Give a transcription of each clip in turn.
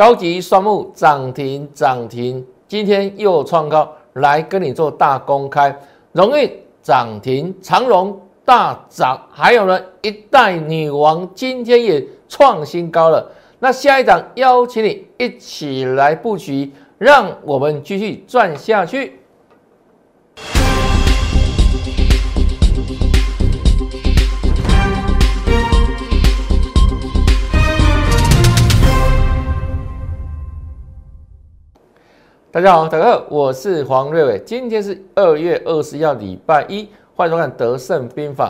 高级双木涨停涨停，今天又创高，来跟你做大公开。荣运涨停，长荣大涨，还有呢，一代女王今天也创新高了。那下一档邀请你一起来布局，让我们继续赚下去。大家好，大家好，我是黄瑞伟。今天是二月二十一号，礼拜一，欢迎收看《德胜兵法》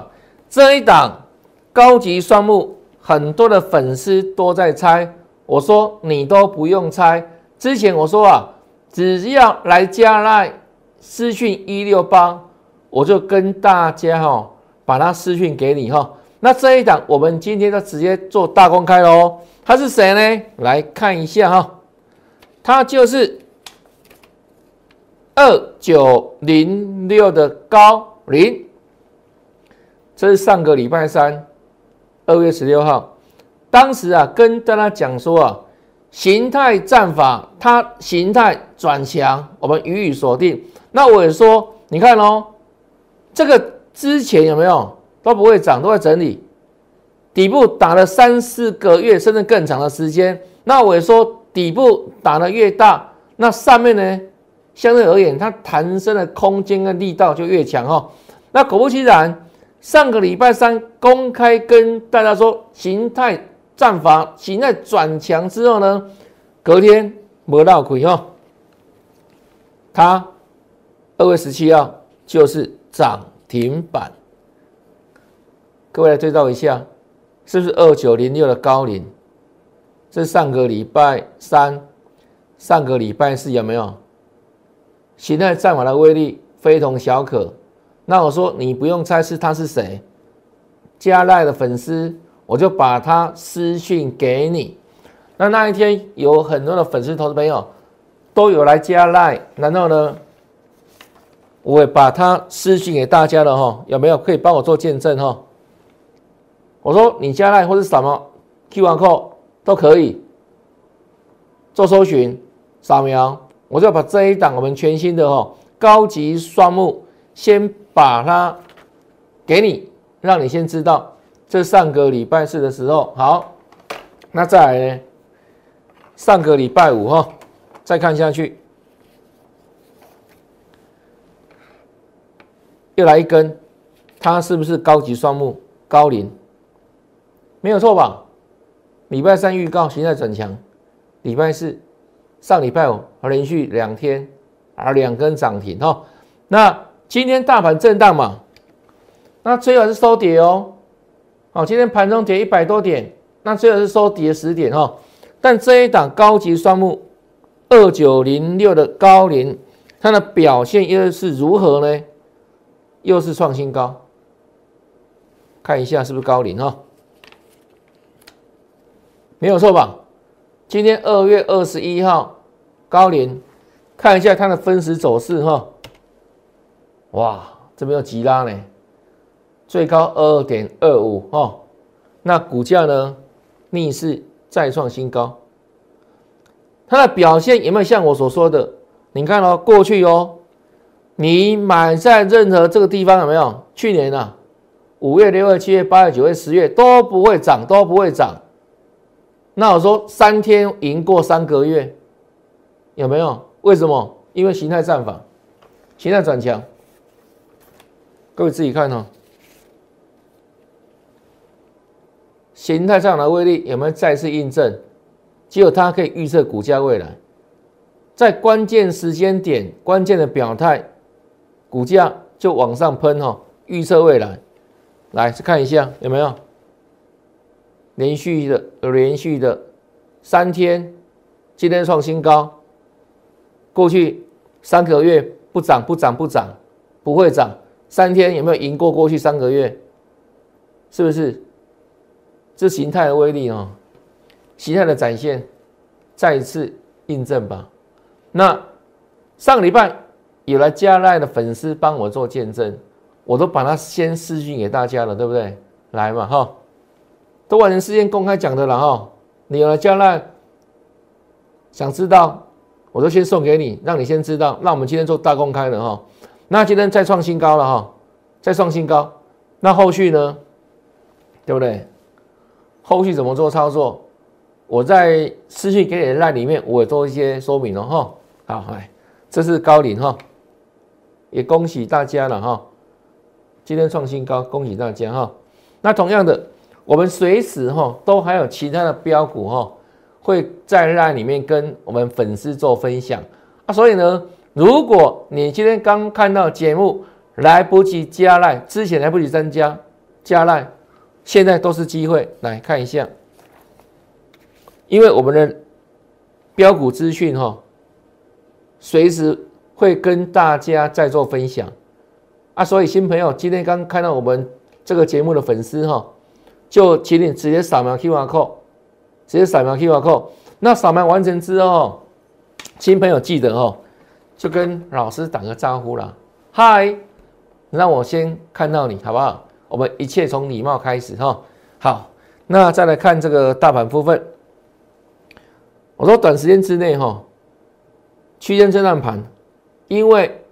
这一档高级双目，很多的粉丝都在猜，我说你都不用猜。之前我说啊，只要来加赖私讯一六八，我就跟大家哈把它私讯给你哈。那这一档我们今天就直接做大公开喽。他是谁呢？来看一下哈，他就是。二九零六的高零，这是上个礼拜三，二月十六号，当时啊跟大家讲说啊，形态战法它形态转强，我们予以锁定。那我也说，你看哦，这个之前有没有都不会涨，都在整理，底部打了三四个月甚至更长的时间。那我也说，底部打的越大，那上面呢？相对而言，它弹升的空间跟力道就越强哈。那果不其然，上个礼拜三公开跟大家说形态战法形态转强之后呢，隔天没到亏哈。它二月十七号就是涨停板，各位来对照一下，是不是二九零六的高领？这上个礼拜三、上个礼拜四有没有？形态战法的威力非同小可。那我说你不用猜是他是谁，加赖的粉丝，我就把他私讯给你。那那一天有很多的粉丝投资朋友都有来加赖，然后呢，我会把他私讯给大家了哈。有没有可以帮我做见证哈？我说你加赖或者什么 Q R code 都可以做搜寻扫描。我就把这一档我们全新的哈高级双目先把它给你，让你先知道。这上个礼拜四的时候，好，那再来呢？上个礼拜五哈，再看下去，又来一根，它是不是高级双目高龄？没有错吧？礼拜三预告形态转强，礼拜四。上礼拜五连续两天啊两根涨停哈，那今天大盘震荡嘛，那最好是收跌哦，好，今天盘中跌一百多点，那最好是收跌十点哈，但这一档高级双目二九零六的高龄，它的表现又是如何呢？又是创新高，看一下是不是高龄哈，没有错吧？今天二月二十一号，高联看一下它的分时走势哈，哇，这边有急拉呢，最高二点二五哈，那股价呢逆势再创新高，它的表现有没有像我所说的？你看哦，过去哦，你买在任何这个地方有没有？去年啊，五月、六月、七月、八月、九月、十月都不会涨，都不会涨。那我说三天赢过三个月，有没有？为什么？因为形态战法，形态转强。各位自己看哦，形态上的威力有没有再次印证？只有它可以预测股价未来，在关键时间点、关键的表态，股价就往上喷哈。预测未来，来看一下有没有？连续的，连续的三天，今天创新高。过去三个月不涨，不涨，不涨，不会涨。三天有没有赢过过去三个月？是不是？这形态的威力哦，形态的展现，再一次印证吧。那上个礼拜有来加赖的粉丝帮我做见证，我都把它先私讯给大家了，对不对？来嘛，哈。都完成事先公开讲的了哈，你有了加赖想知道，我就先送给你，让你先知道。那我们今天做大公开了哈，那今天再创新高了哈，再创新高，那后续呢？对不对？后续怎么做操作？我在私信给你的赖里面，我也做一些说明了哈。好，来，这是高领哈，也恭喜大家了哈。今天创新高，恭喜大家哈。那同样的，我们随时哈都还有其他的标股哈，会在那里面跟我们粉丝做分享啊。所以呢，如果你今天刚看到节目，来不及加赖，之前来不及增加加赖。现在都是机会，来看一下，因为我们的标股资讯哈，随时会跟大家在做分享啊，所以新朋友今天刚看到我们这个节目的粉丝哈，就请你直接扫描 QR code，直接扫描 QR code，那扫描完成之后，新朋友记得哦，就跟老师打个招呼啦，嗨，让我先看到你好不好？我们一切从礼貌开始哈，好，那再来看这个大盘部分。我说短时间之内哈，区间震荡盘，因为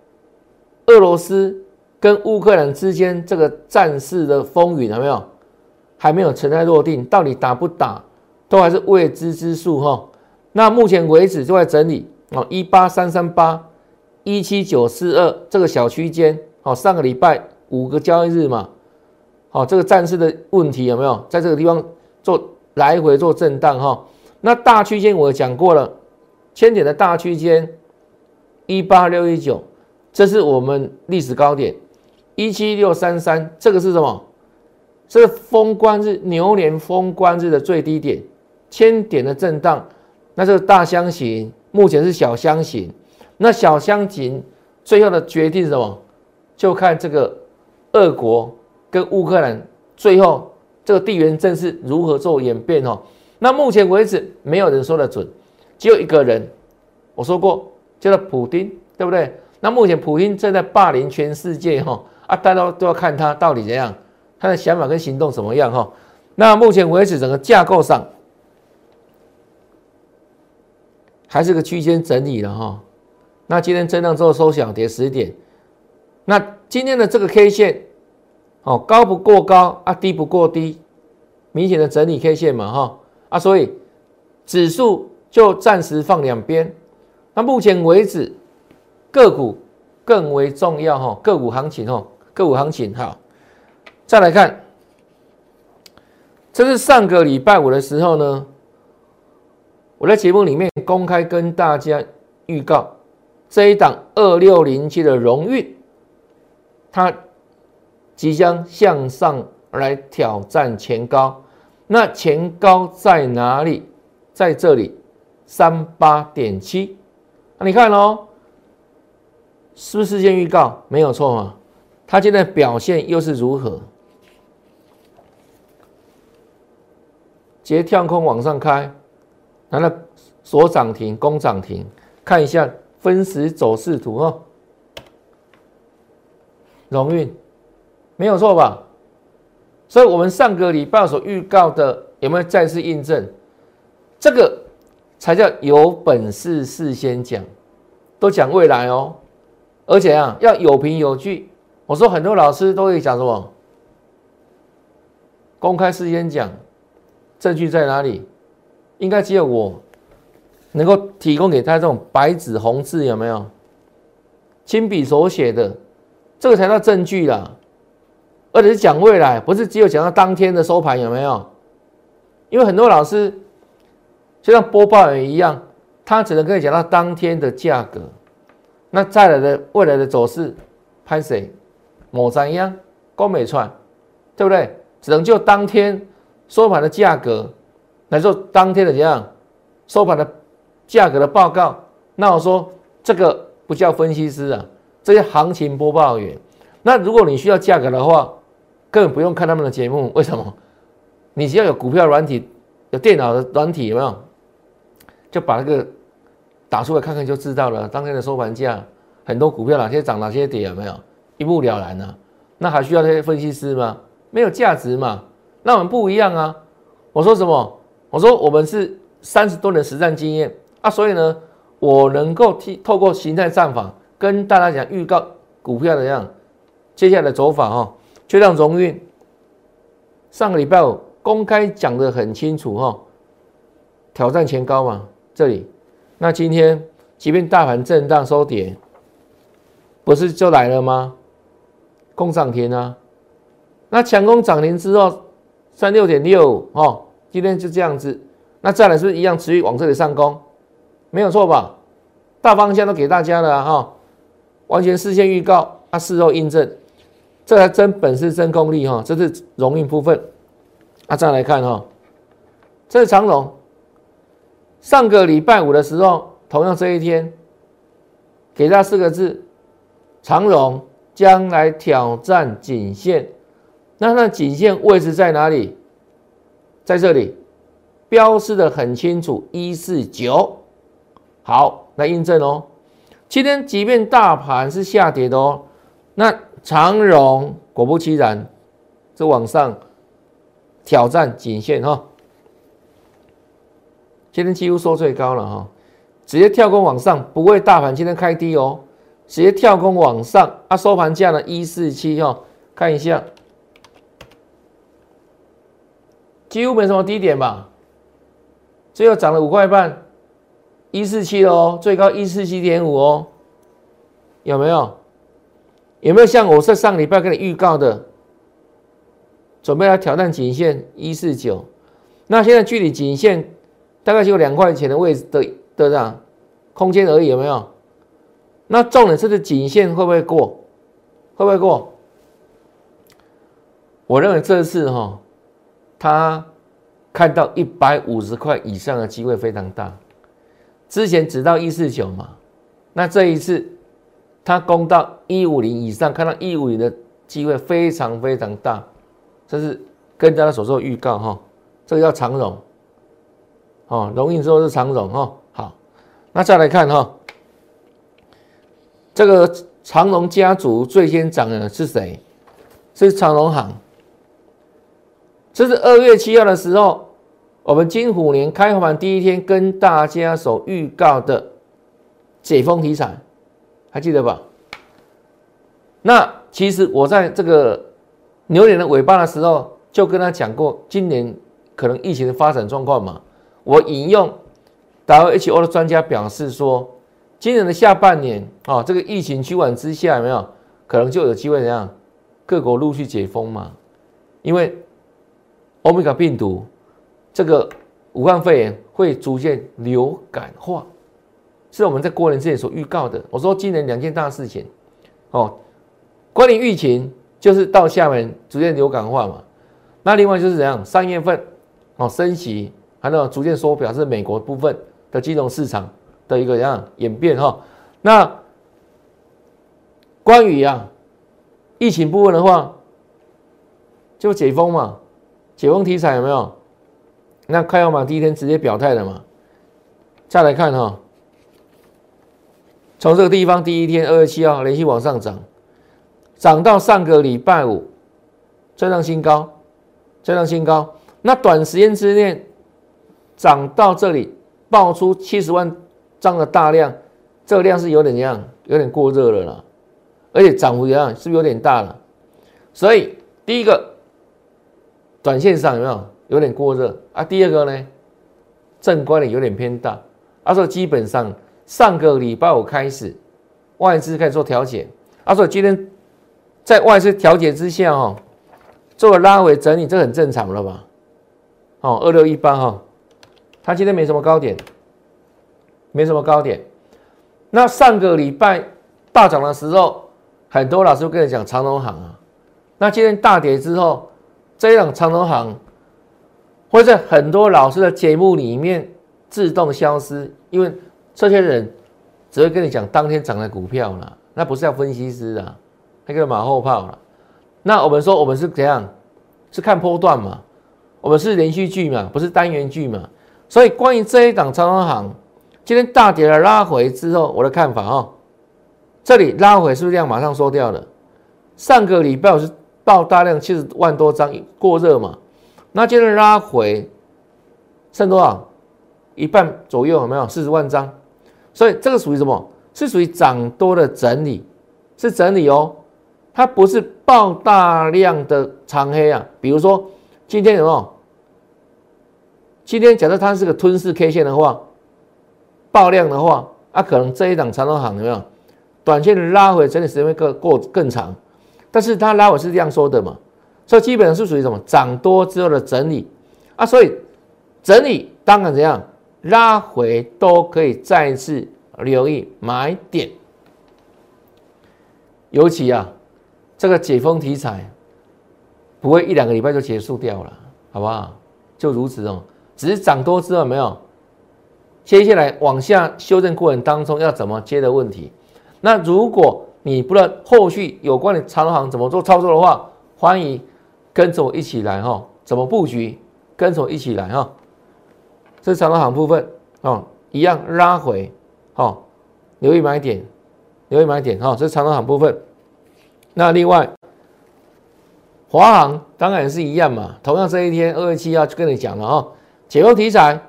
俄罗斯跟乌克兰之间这个战事的风云有没有还没有尘埃落定，到底打不打都还是未知之数哈。那目前为止就在整理哦，一八三三八、一七九四二这个小区间哦，上个礼拜五个交易日嘛。好，这个战事的问题有没有在这个地方做来回做震荡哈？那大区间我讲过了，千点的大区间一八六一九，这是我们历史高点一七六三三，这个是什么？这是封关日牛年封关日的最低点，千点的震荡。那这个大箱型目前是小箱型，那小箱型最后的决定是什么？就看这个俄国。跟乌克兰最后这个地缘政治如何做演变哦？那目前为止没有人说的准，只有一个人，我说过叫做普京，对不对？那目前普京正在霸凌全世界哈啊，大家都要看他到底怎样，他的想法跟行动怎么样哈？那目前为止整个架构上还是个区间整理了哈。那今天震荡之后收小跌十点，那今天的这个 K 线。哦，高不过高啊，低不过低，明显的整理 K 线嘛，哈啊，所以指数就暂时放两边。那目前为止，个股更为重要哈，个股行情哈，个股行情好。再来看，这是上个礼拜五的时候呢，我在节目里面公开跟大家预告，这一档二六零七的荣誉，它。即将向上来挑战前高，那前高在哪里？在这里，三八点七。那你看哦，是不是事先预告？没有错嘛。它现在表现又是如何？截跳空往上开，完了锁涨停，攻涨停。看一下分时走势图哦，荣运。没有错吧？所以，我们上个礼拜所预告的有没有再次印证？这个才叫有本事事先讲，都讲未来哦。而且啊，要有凭有据。我说很多老师都会讲什么？公开事先讲，证据在哪里？应该只有我能够提供给他这种白纸红字，有没有？亲笔所写的，这个才叫证据啦。而且是讲未来，不是只有讲到当天的收盘有没有？因为很多老师就像播报员一样，他只能跟你讲到当天的价格，那再来的未来的走势，拍谁？某山一样，高美串，对不对？只能就当天收盘的价格来做当天的怎样收盘的价格的报告。那我说这个不叫分析师啊，这些行情播报员。那如果你需要价格的话，根本不用看他们的节目，为什么？你只要有股票软体，有电脑的软体，有没有？就把那个打出来看看就知道了。当天的收盘价，很多股票哪些涨哪些跌，有没有？一目了然呢？那还需要那些分析师吗？没有价值嘛？那我们不一样啊！我说什么？我说我们是三十多年实战经验啊，所以呢，我能够替透过形态战法跟大家讲预告股票的样接下来的走法哈，就让荣运上个礼拜五公开讲的很清楚哈，挑战前高嘛，这里，那今天即便大盘震荡收跌，不是就来了吗？攻涨停啊，那强攻涨停之后三六点六哦，今天就这样子，那再来是不是一样持续往这里上攻？没有错吧？大方向都给大家了哈，完全事先预告，啊，事后印证，这还真本事真功力哈，这是荣运部分。啊，再来看哈，这是长荣，上个礼拜五的时候，同样这一天，给他四个字：长荣将来挑战颈线。那那颈线位置在哪里？在这里，标示的很清楚，一四九。好，来印证哦。今天即便大盘是下跌的哦，那长荣果不其然，这往上挑战颈线哈。今天几乎收最高了哈，直接跳空往上，不会大盘今天开低哦，直接跳空往上，啊，收盘价呢一四七哈，看一下，几乎没什么低点吧，最后涨了五块半。一四七哦，最高一四七点五哦，有没有？有没有像我在上礼拜跟你预告的，准备来挑战颈线一四九？那现在距离颈线大概只有两块钱的位置的的这样空间而已，有没有？那重点是这颈线会不会过？会不会过？我认为这次哈，他看到一百五十块以上的机会非常大。之前只到一四九嘛，那这一次他攻到一五零以上，看到一五零的机会非常非常大，这是跟大家所说的预告哈。这个叫长荣，哦，荣运之后是长荣哈。好，那再来看哈，这个长荣家族最先涨的是谁？是长荣行，这是二月七号的时候。我们金虎年开盘第一天跟大家所预告的解封题材，还记得吧？那其实我在这个牛年的尾巴的时候就跟他讲过，今年可能疫情的发展状况嘛。我引用 WHO 的专家表示说，今年的下半年啊，这个疫情趋缓之下，有没有可能就有机会怎样？各国陆续解封嘛？因为欧米伽病毒。这个武汉肺炎会逐渐流感化，是我们在过年之前所预告的。我说今年两件大事情，哦，关于疫情就是到厦门逐渐流感化嘛。那另外就是怎样，三月份哦升息，还有逐渐缩表是美国部分的金融市场的一个怎样演变哈。那关于啊疫情部分的话，就解封嘛，解封题材有没有？那开号码第一天直接表态了嘛？再来看哈，从这个地方第一天二月七号连续往上涨，涨到上个礼拜五再创新高，再创新高。那短时间之内涨到这里，爆出七十万张的大量，这个量是有点怎样？有点过热了啦，而且涨幅怎样？是不是有点大了？所以第一个，短线上有没有？有点过热。啊，第二个呢，正观点有点偏大，啊，说基本上上个礼拜五开始，外资开始做调节，啊，说今天在外资调节之下哦，做了拉回整理，这很正常了吧？哦，二六一八哈，它今天没什么高点，没什么高点，那上个礼拜大涨的时候，很多老师跟你讲长隆行啊，那今天大跌之后，这一档长隆行。会在很多老师的节目里面自动消失，因为这些人只会跟你讲当天涨的股票了，那不是要分析师啊，那个马后炮了。那我们说我们是怎样？是看波段嘛？我们是连续剧嘛？不是单元剧嘛？所以关于这一档长荣行今天大跌了拉回之后，我的看法哈，这里拉回是不是量马上缩掉了？上个礼拜我是爆大量七十万多张过热嘛？那今天拉回剩多少？一半左右有没有四十万张？所以这个属于什么？是属于涨多的整理，是整理哦，它不是爆大量的长黑啊。比如说今天有没有？今天假设它是个吞噬 K 线的话，爆量的话，啊，可能这一档长头行有没有？短线拉回整理时间会更过更长，但是它拉回是这样说的嘛？所以基本上是属于什么？涨多之后的整理啊，所以整理当然怎样拉回都可以再次留意买点，尤其啊，这个解封题材不会一两个礼拜就结束掉了，好不好？就如此哦，只是涨多之后没有，接下来往下修正过程当中要怎么接的问题。那如果你不知道后续有关的长行怎么做操作的话，欢迎跟着我一起来哈，怎么布局？跟着我一起来哈。这是长行部分哦，一样拉回哦，留意买点，留意买点哈。这是长行部分。那另外，华航当然也是一样嘛，同样这一天二月七号就跟你讲了哈，解构题材。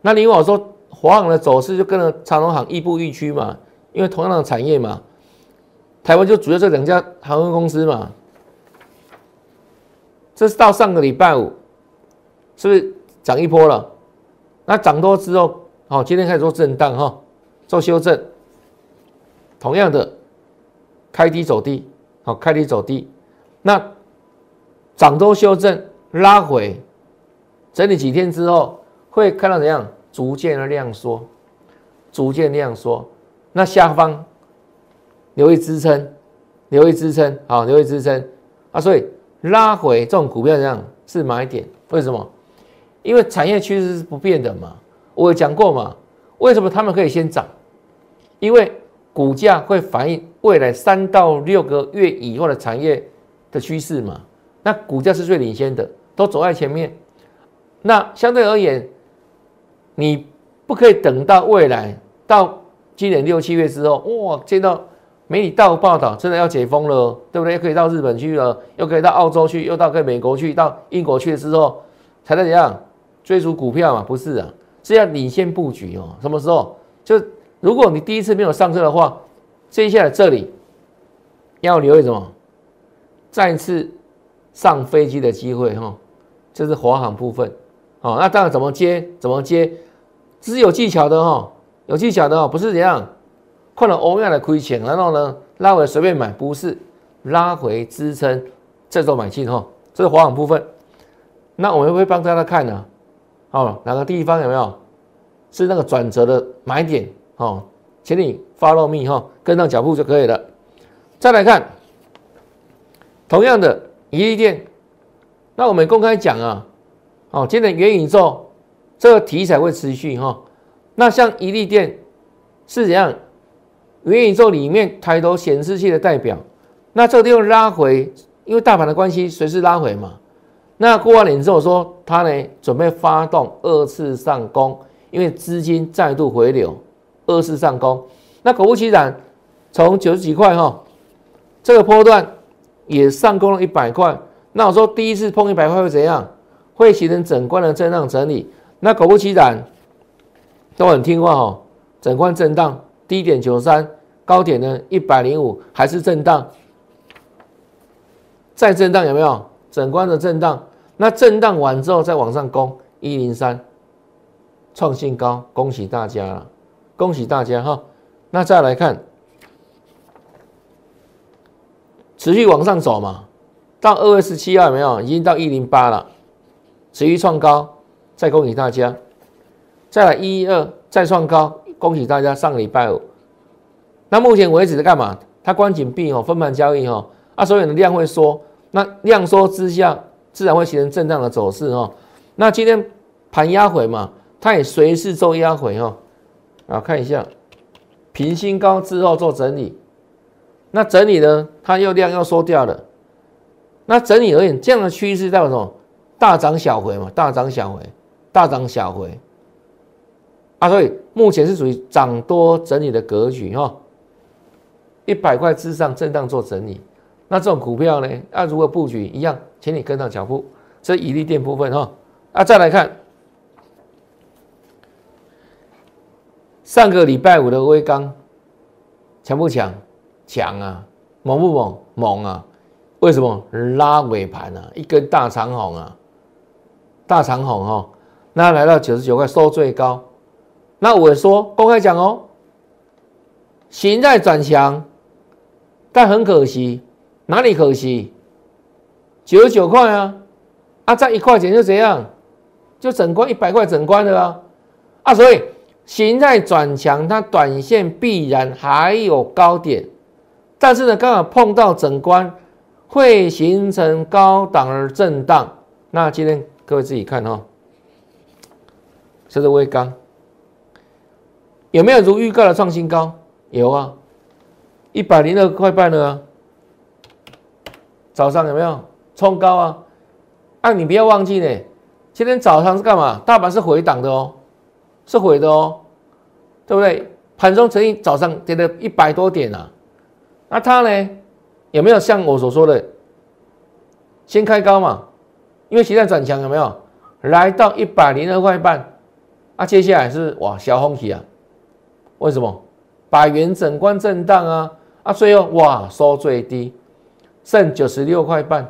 那另外我说华航的走势就跟着长荣航亦步亦趋嘛。因为同样的产业嘛，台湾就主要这两家航空公司嘛，这是到上个礼拜五，是不是涨一波了？那涨多之后，好，今天开始做震荡哈，做修正。同样的，开低走低，好，开低走低，那涨多修正拉回，整理几天之后，会看到怎样？逐渐的量缩，逐渐量缩。那下方留意支撑，留意支撑，好，留意支撑啊！所以拉回这种股票这样是买点，为什么？因为产业趋势是不变的嘛。我有讲过嘛，为什么他们可以先涨？因为股价会反映未来三到六个月以后的产业的趋势嘛。那股价是最领先的，都走在前面。那相对而言，你不可以等到未来到。今年六七月之后，哇，见到媒体到报道，真的要解封了，对不对？又可以到日本去了，又可以到澳洲去，又到跟美国去，到英国去了之后，才能怎样追逐股票嘛？不是啊，是要领先布局哦。什么时候？就如果你第一次没有上车的话，接下来这里要留意什么？再次上飞机的机会哈，这是华航部分。哦，那当然怎么接？怎么接？这是有技巧的哈。有技巧的哦，不是这样，看了欧亚的亏钱，然后呢拉回随便买，不是拉回支撑这种买进哈，这是华航部分。那我们会帮大家看呢，哦，哪个地方有没有是那个转折的买点哦，请你 follow me 哈，跟上脚步就可以了。再来看，同样的一利电，那我们公开讲啊，哦，今年元宇宙这个题材会持续哈。那像一利电是怎样？元宇宙里面抬头显示器的代表，那这个地方拉回，因为大盘的关系，随时拉回嘛。那过完年之后说，它呢准备发动二次上攻，因为资金再度回流，二次上攻。那果不其然，从九十几块哈，这个波段也上攻了一百块。那我说第一次碰一百块会怎样？会形成整关的震荡整理。那果不其然。都很听话哦，整块震荡，低点九三，高点呢一百零五，还是震荡，再震荡有没有？整关的震荡，那震荡完之后再往上攻一零三，创新高，恭喜大家了，恭喜大家哈。那再来看，持续往上走嘛，到二月十七号有没有？已经到一零八了，持续创高，再恭喜大家。再来一一二再创高，恭喜大家！上个礼拜五，那目前为止在干嘛？它关紧闭哦，分盘交易哦，啊，所以的量会缩，那量缩之下，自然会形成震荡的走势哦。那今天盘压回嘛，它也随时做压回哦。啊，看一下平新高之后做整理，那整理呢，它又量又缩掉了。那整理而言，这样的趋势代表什么？大涨小回嘛，大涨小回，大涨小回。啊，所以目前是属于涨多整理的格局哈，一百块之上震荡做整理，那这种股票呢，啊，如何布局一样，请你跟上脚步。这以利电部分哈，啊，再来看上个礼拜五的微钢强不强？强啊！猛不猛？猛啊！为什么拉尾盘啊？一根大长红啊！大长红哈，那来到九十九块收最高。那我说公开讲哦，形态转强，但很可惜，哪里可惜？九十九块啊！啊，再一块钱就怎样？就整关一百块整关的啊！啊，所以。形态转强，它短线必然还有高点，但是呢，刚好碰到整关，会形成高档而震荡。那今天各位自己看哈，这是微钢，有没有如预告的创新高？有啊，一百零二块半了。早上有没有冲高啊？啊，你不要忘记呢，今天早上是干嘛？大盘是回档的哦。是回的哦，对不对？盘中曾经早上跌了一百多点啊，那它呢有没有像我所说的先开高嘛？因为现在转强有没有来到一百零二块半？啊，接下来是哇小红旗啊？为什么？百元整关震荡啊？啊，最后哇收最低，剩九十六块半，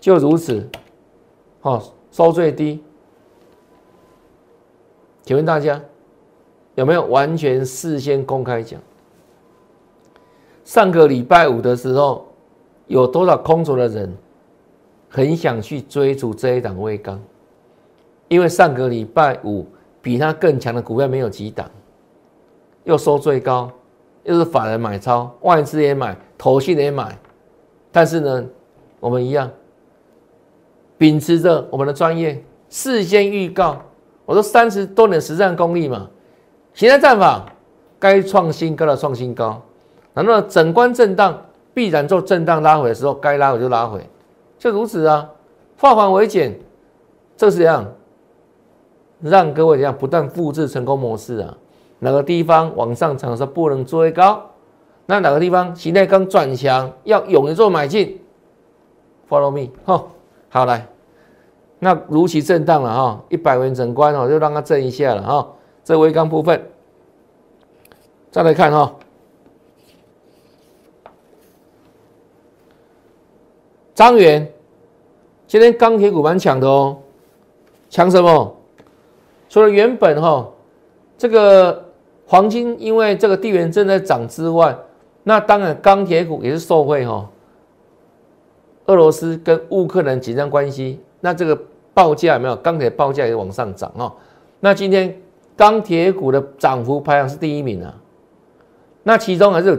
就如此，哦，收最低。请问大家有没有完全事先公开讲？上个礼拜五的时候，有多少空手的人很想去追逐这一档微钢？因为上个礼拜五比它更强的股票没有几档，又收最高，又是法人买超，外资也买，投信也买，但是呢，我们一样秉持着我们的专业，事先预告。我说三十多年实战功力嘛，现在战法该创新高的创新高，难道整关震荡必然做震荡拉回的时候，该拉回就拉回，就如此啊，化繁为简，这是怎样？让各位怎样不断复制成功模式啊？哪个地方往上涨的时候不能追高？那哪个地方形态刚转强要勇于做买进？Follow me，好，好来。那如期震荡了哈，一百元整关哦，就让它震一下了哈。这微钢部分，再来看哈，张元今天钢铁股蛮强的哦，强什么？除了原本哈这个黄金因为这个地缘正在涨之外，那当然钢铁股也是受惠哈。俄罗斯跟乌克兰紧张关系。那这个报价有没有？钢铁报价也往上涨哦。那今天钢铁股的涨幅排行是第一名啊。那其中还是有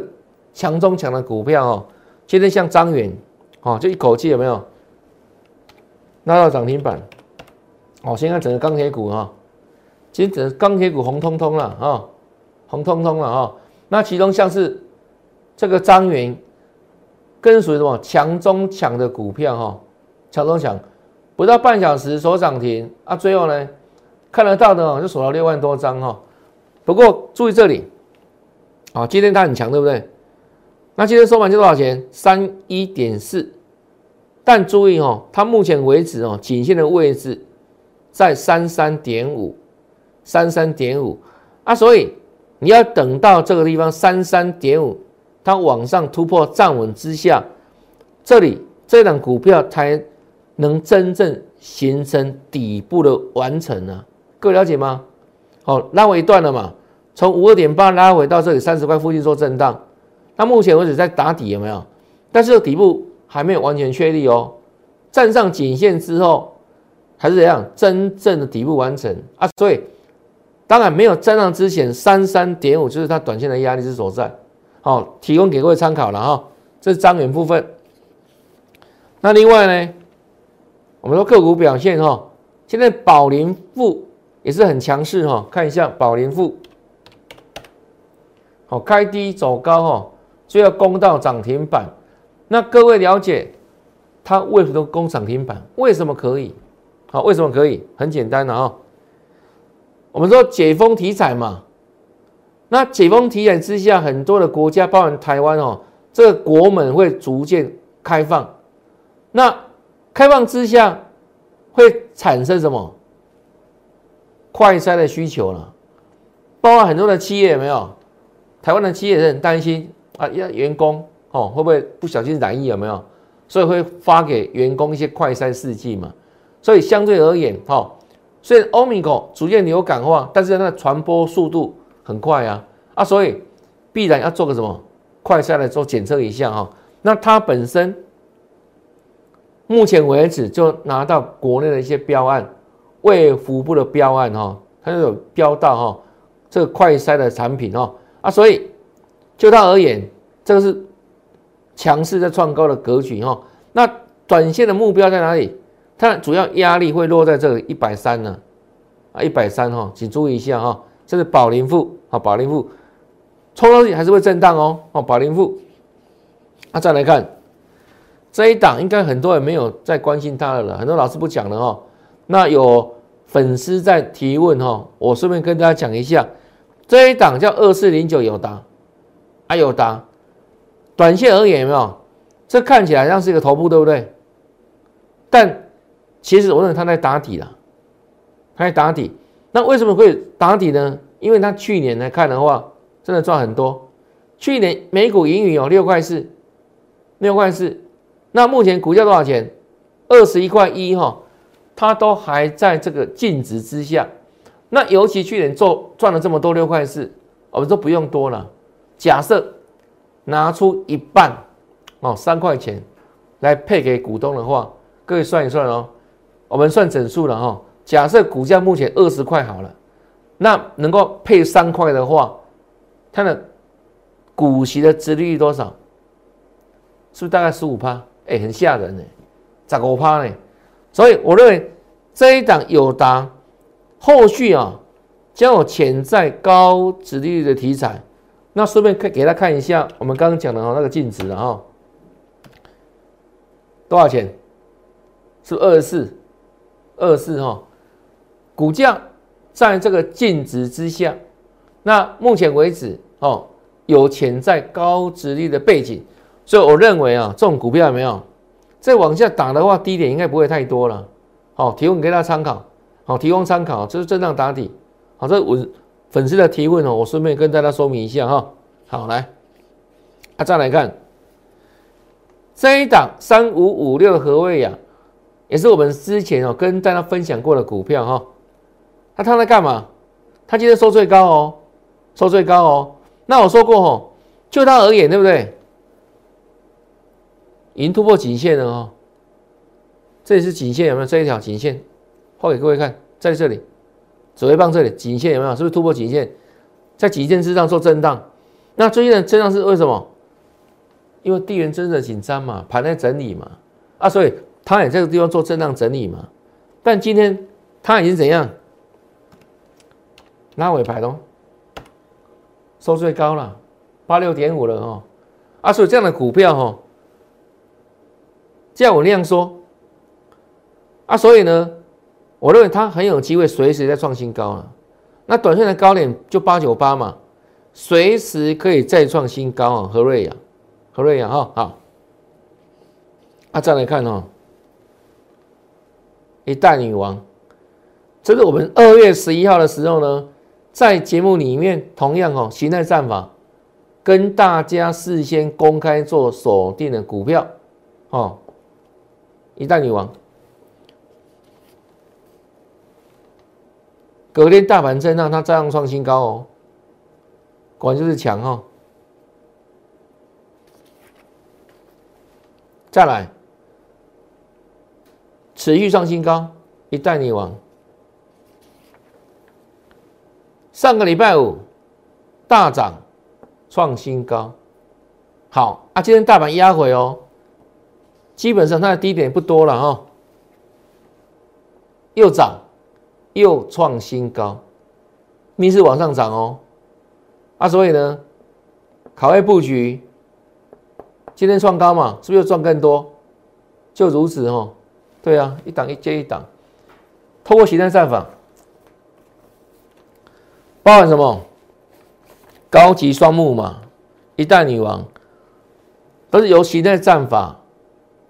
强中强的股票哦。今天像张元哦，就一口气有没有拉到涨停板？哦，现在整个钢铁股哈，今天整个钢铁股红彤彤了啊，红彤彤了啊。那其中像是这个张元，跟属于什么强中强的股票哈，强中强。不到半小时锁涨停啊！最后呢，看得到的就锁了六万多张哈。不过注意这里，啊，今天它很强，对不对？那今天收盘就多少钱？三一点四。但注意哦，它目前为止哦，颈线的位置在三三点五，三三点五啊。所以你要等到这个地方三三点五，它往上突破站稳之下，这里这档股票才。能真正形成底部的完成呢？各位了解吗？好，拉回一段了嘛？从五二点八拉回到这里三十块附近做震荡，那目前为止在打底有没有？但是底部还没有完全确立哦。站上颈线之后，还是怎样？真正的底部完成啊？所以当然没有站上之前，三三点五就是它短线的压力之所在。好，提供给各位参考了哈。这是张远部分。那另外呢？我们说个股表现哈，现在宝林富也是很强势哈，看一下宝林富，好开低走高哈，最后攻到涨停板。那各位了解它为什么攻涨停板？为什么可以？好，为什么可以？很简单的啊，我们说解封题材嘛，那解封题材之下，很多的国家，包含台湾哦，这个国门会逐渐开放，那。开放之下会产生什么？快筛的需求了，包括很多的企业有没有？台湾的企业也很担心啊，要员工哦会不会不小心染疫有没有？所以会发给员工一些快筛试剂嘛。所以相对而言，哈，虽然欧米伽逐渐流感化，但是它的传播速度很快啊啊，所以必然要做个什么快筛来做检测一下哈。那它本身目前为止就拿到国内的一些标案，卫福部的标案哈，它就有标到哈这个快筛的产品哈啊，所以就它而言，这个是强势在创高的格局哈。那短线的目标在哪里？它主要压力会落在这里一百三呢，啊一百三哈，请注意一下哈，这是宝林富啊，宝林富冲上去还是会震荡哦，哦宝林富，啊再来看这一档，应该很多人没有在关心它了，很多老师不讲了哈，那有粉丝在提问哈，我顺便跟大家讲一下，这一档叫二四零九友达，啊友达，短线而言有没有？这看起来像是一个头部，对不对？但其实我认为它在打底了，它在打底。那为什么会打底呢？因为它去年来看的话，真的赚很多。去年每股盈余有六块四，六块四。那目前股价多少钱？二十一块一哈，它都还在这个净值之下。那尤其去年做赚了这么多六块四，我们都不用多了。假设拿出一半哦，三块钱来配给股东的话，各位算一算哦。我们算整数了哈，假设股价目前二十块好了，那能够配三块的话，它的股息的殖利率多少？是不是大概十五趴？哎，很吓人呢，十五趴呢。所以我认为这一档友达后续啊，将有潜在高殖利率的题材。那顺便可以给他看一下我们刚刚讲的哈那个净值了哈，多少钱？是二十四。二四哈，股价在这个净值之下，那目前为止哦，有潜在高值率的背景，所以我认为啊，这种股票有没有再往下打的话，低点应该不会太多了。好，提供给大家参考，好，提供参考，这是震荡打底。好，这我粉丝的提问哦，我顺便跟大家说明一下哈。好，来，啊，再来看这一档三五五六的何位呀？也是我们之前哦跟大家分享过的股票哈，那它在干嘛？它今天收最高哦，收最高哦。那我说过哦，就它而言，对不对？已经突破颈线了哦。这里是颈线有没有？这一条颈线，画给各位看，在这里，指挥棒这里颈线有没有？是不是突破颈线？在颈线之上做震荡。那最近的震荡是为什么？因为地缘真的紧张嘛，盘在整理嘛，啊，所以。它也这个地方做震荡整理嘛，但今天它已经怎样？拉尾盘喽，收最高了，八六点五了哦，啊，所以这样的股票哦，叫我那样说，啊，所以呢，我认为它很有机会随时在创新高了，那短线的高点就八九八嘛，随时可以再创新高啊，何瑞阳，何瑞阳哈，好，啊，再来看哦。一代女王，这是我们二月十一号的时候呢，在节目里面同样哦，形态战法跟大家事先公开做锁定的股票哦，一代女王，隔天大盘震荡，它照样创新高哦，果然就是强哦，再来。持续创新高，一代女王。上个礼拜五大涨创新高，好啊，今天大盘压回哦，基本上它的低点不多了哈，又涨又创新高，逆势往上涨哦，啊，所以呢，卡位布局，今天创高嘛，是不是又赚更多？就如此哦。对啊，一档一接一档，透过形态战法，包含什么？高级双木嘛，一代女王，都是由形态战法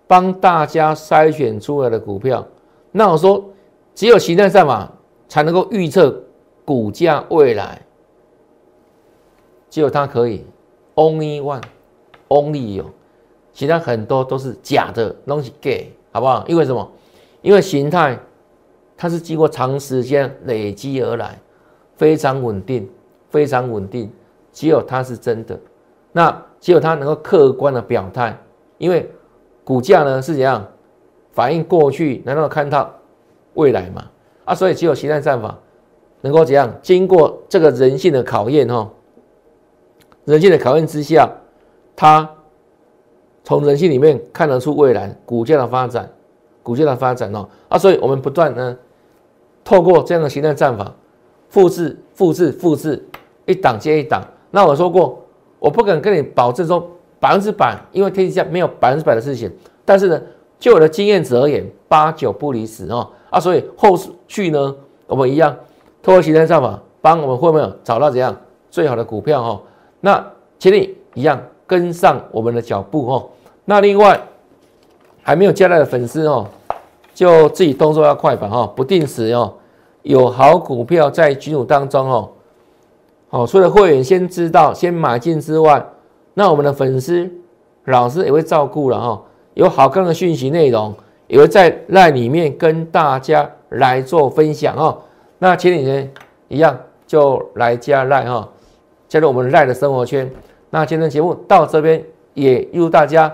帮大家筛选出来的股票。那我说，只有形态战法才能够预测股价未来。只有它可以，only one，only 有，其他很多都是假的东西给，好不好？因为什么？因为形态它是经过长时间累积而来，非常稳定，非常稳定，只有它是真的，那只有它能够客观的表态，因为股价呢是怎样反映过去，难道看到未来嘛？啊，所以只有形态战法。能够怎样经过这个人性的考验哈？人性的考验之下，它从人性里面看得出未来股价的发展，股价的发展哦啊，所以我们不断呢透过这样的形态战法，复制、复制、复制，一档接一档。那我说过，我不敢跟你保证说百分之百，因为天底下没有百分之百的事情。但是呢，就我的经验值而言，八九不离十哦啊，所以后续呢，我们一样。通过形态战法帮我们会不会找到怎样最好的股票哈？那请你一样跟上我们的脚步哈。那另外还没有加来的粉丝哦，就自己动作要快吧哈。不定时哦，有好股票在群组当中哦。好，除了会员先知道先买进之外，那我们的粉丝老师也会照顾了哈。有好看的讯息内容也会在赖里面跟大家来做分享哦。那前几天一样就来加赖哈，加入我们赖的生活圈。那今天节目到这边，也祝大家